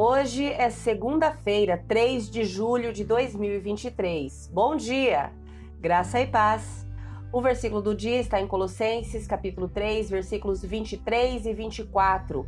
Hoje é segunda-feira, 3 de julho de 2023. Bom dia, graça e paz. O versículo do dia está em Colossenses, capítulo 3, versículos 23 e 24,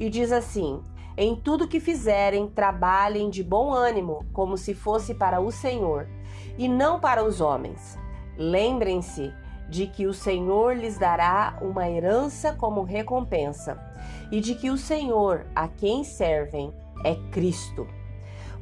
e diz assim: Em tudo que fizerem, trabalhem de bom ânimo, como se fosse para o Senhor, e não para os homens. Lembrem-se de que o Senhor lhes dará uma herança como recompensa, e de que o Senhor, a quem servem, é Cristo.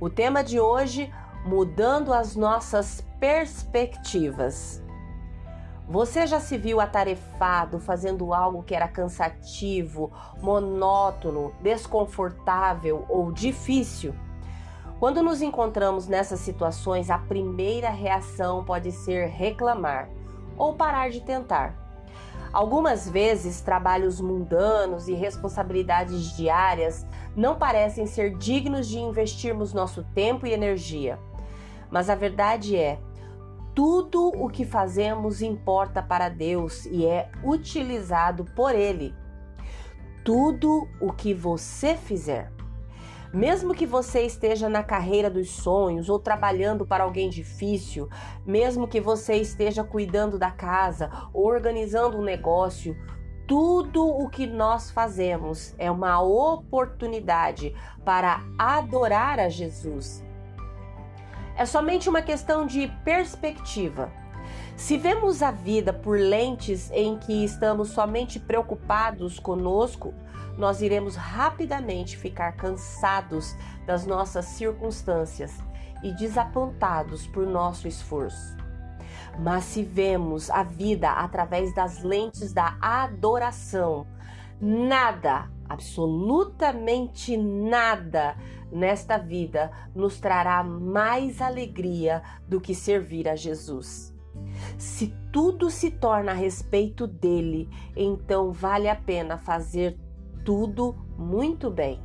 O tema de hoje, mudando as nossas perspectivas. Você já se viu atarefado fazendo algo que era cansativo, monótono, desconfortável ou difícil? Quando nos encontramos nessas situações, a primeira reação pode ser reclamar ou parar de tentar. Algumas vezes, trabalhos mundanos e responsabilidades diárias não parecem ser dignos de investirmos nosso tempo e energia. Mas a verdade é, tudo o que fazemos importa para Deus e é utilizado por Ele. Tudo o que você fizer mesmo que você esteja na carreira dos sonhos ou trabalhando para alguém difícil, mesmo que você esteja cuidando da casa ou organizando um negócio, tudo o que nós fazemos é uma oportunidade para adorar a Jesus. É somente uma questão de perspectiva. Se vemos a vida por lentes em que estamos somente preocupados conosco, nós iremos rapidamente ficar cansados das nossas circunstâncias e desapontados por nosso esforço. Mas se vemos a vida através das lentes da adoração, nada, absolutamente nada nesta vida nos trará mais alegria do que servir a Jesus. Se tudo se torna a respeito dele, então vale a pena fazer tudo muito bem.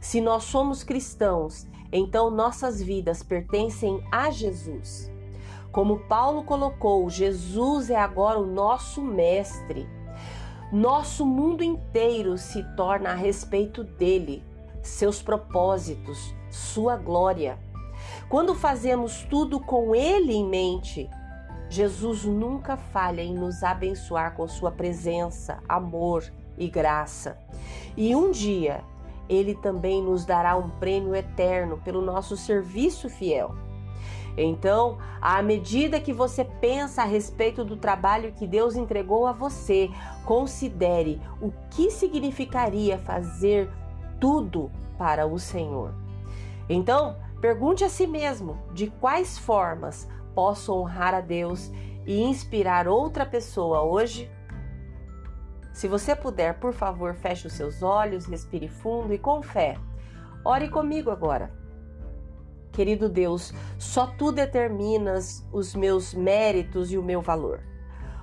Se nós somos cristãos, então nossas vidas pertencem a Jesus. Como Paulo colocou, Jesus é agora o nosso mestre. Nosso mundo inteiro se torna a respeito dele, seus propósitos, sua glória. Quando fazemos tudo com ele em mente, Jesus nunca falha em nos abençoar com sua presença, amor e graça. E um dia ele também nos dará um prêmio eterno pelo nosso serviço fiel. Então, à medida que você pensa a respeito do trabalho que Deus entregou a você, considere o que significaria fazer tudo para o Senhor. Então, pergunte a si mesmo de quais formas posso honrar a Deus e inspirar outra pessoa hoje? Se você puder, por favor, feche os seus olhos, respire fundo e com fé. Ore comigo agora. Querido Deus, só tu determinas os meus méritos e o meu valor.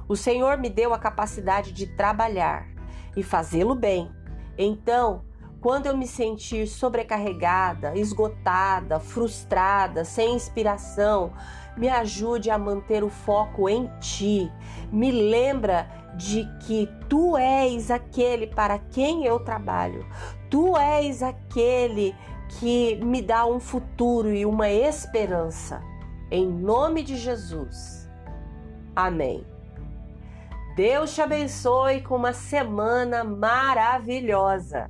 O Senhor me deu a capacidade de trabalhar e fazê-lo bem. Então, quando eu me sentir sobrecarregada, esgotada, frustrada, sem inspiração, me ajude a manter o foco em ti. Me lembra de que tu és aquele para quem eu trabalho. Tu és aquele que me dá um futuro e uma esperança. Em nome de Jesus. Amém. Deus te abençoe com uma semana maravilhosa.